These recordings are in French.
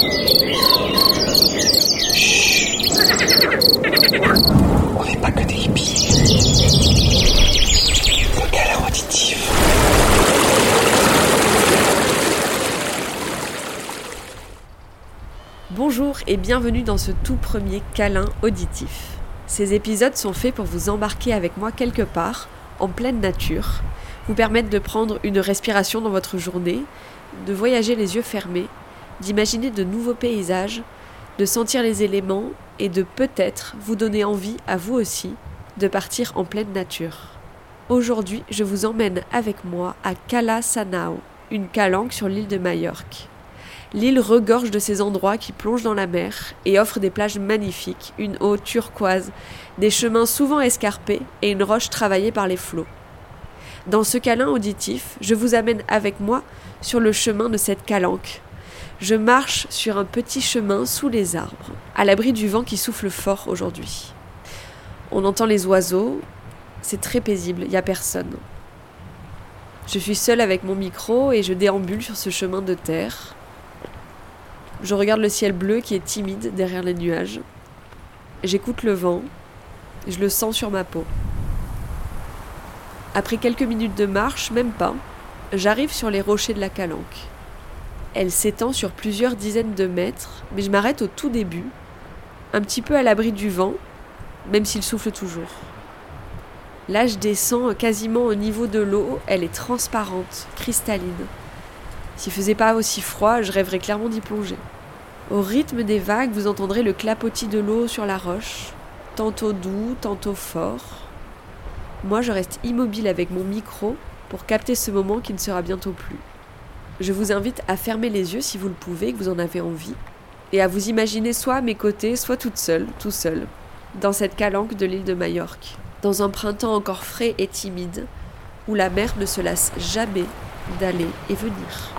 On n'est pas que des hippies. Auditif. Bonjour et bienvenue dans ce tout premier câlin auditif. Ces épisodes sont faits pour vous embarquer avec moi quelque part, en pleine nature, vous permettre de prendre une respiration dans votre journée, de voyager les yeux fermés, d'imaginer de nouveaux paysages, de sentir les éléments et de peut-être vous donner envie à vous aussi de partir en pleine nature. Aujourd'hui, je vous emmène avec moi à Cala Sanao, une calanque sur l'île de Majorque. L'île regorge de ces endroits qui plongent dans la mer et offre des plages magnifiques, une eau turquoise, des chemins souvent escarpés et une roche travaillée par les flots. Dans ce câlin auditif, je vous amène avec moi sur le chemin de cette calanque. Je marche sur un petit chemin sous les arbres, à l'abri du vent qui souffle fort aujourd'hui. On entend les oiseaux, c'est très paisible, il n'y a personne. Je suis seule avec mon micro et je déambule sur ce chemin de terre. Je regarde le ciel bleu qui est timide derrière les nuages. J'écoute le vent, je le sens sur ma peau. Après quelques minutes de marche, même pas, j'arrive sur les rochers de la calanque. Elle s'étend sur plusieurs dizaines de mètres, mais je m'arrête au tout début, un petit peu à l'abri du vent, même s'il souffle toujours. Là, je descends quasiment au niveau de l'eau, elle est transparente, cristalline. S'il faisait pas aussi froid, je rêverais clairement d'y plonger. Au rythme des vagues, vous entendrez le clapotis de l'eau sur la roche, tantôt doux, tantôt fort. Moi, je reste immobile avec mon micro pour capter ce moment qui ne sera bientôt plus. Je vous invite à fermer les yeux si vous le pouvez, que vous en avez envie, et à vous imaginer soit à mes côtés, soit toute seule, tout seul, dans cette calanque de l'île de Majorque, dans un printemps encore frais et timide, où la mer ne se lasse jamais d'aller et venir.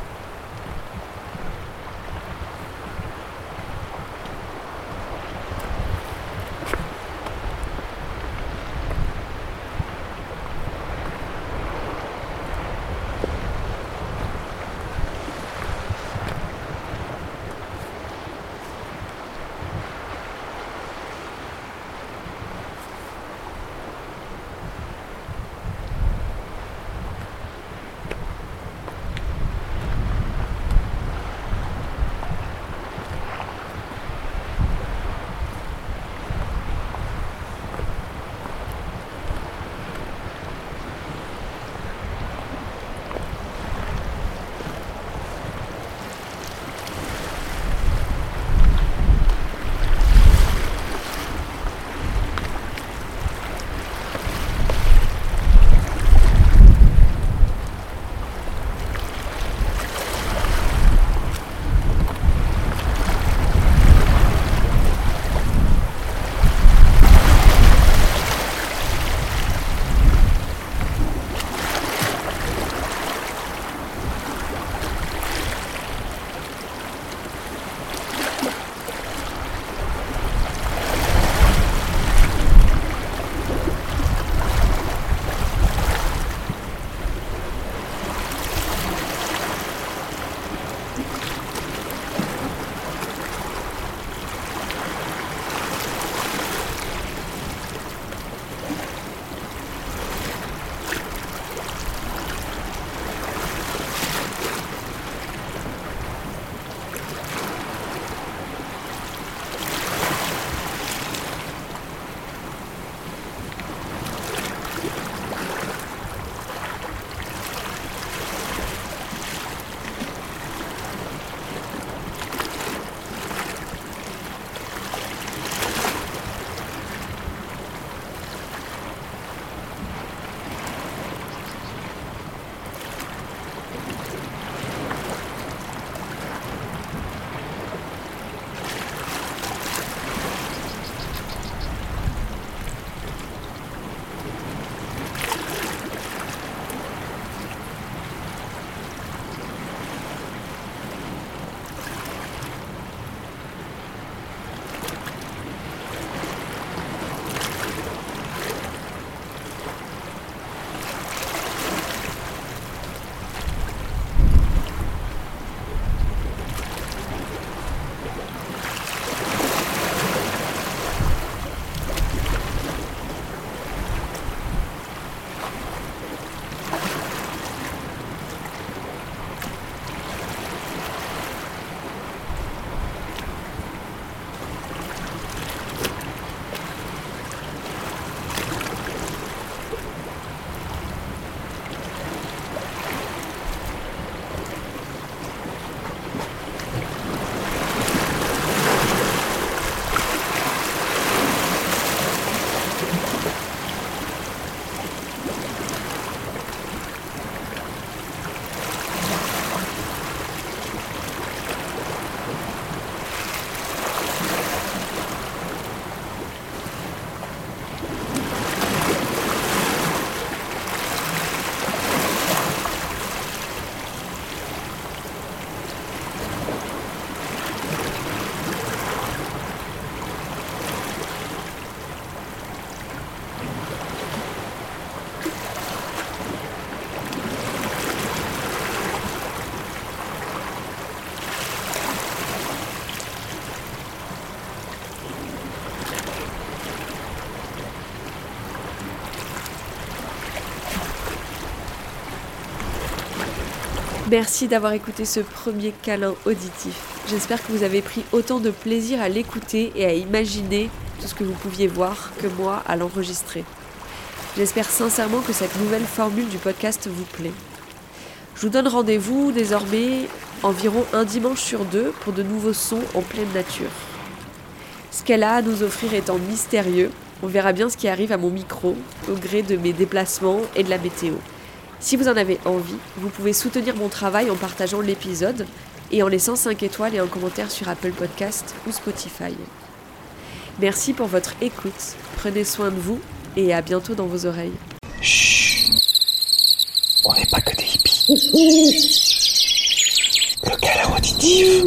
Merci d'avoir écouté ce premier câlin auditif. J'espère que vous avez pris autant de plaisir à l'écouter et à imaginer tout ce que vous pouviez voir que moi à l'enregistrer. J'espère sincèrement que cette nouvelle formule du podcast vous plaît. Je vous donne rendez-vous désormais environ un dimanche sur deux pour de nouveaux sons en pleine nature. Ce qu'elle a à nous offrir étant mystérieux, on verra bien ce qui arrive à mon micro au gré de mes déplacements et de la météo. Si vous en avez envie, vous pouvez soutenir mon travail en partageant l'épisode et en laissant 5 étoiles et un commentaire sur Apple Podcast ou Spotify. Merci pour votre écoute, prenez soin de vous et à bientôt dans vos oreilles. Chut. On n'est pas que des hippies. Le câlin auditif.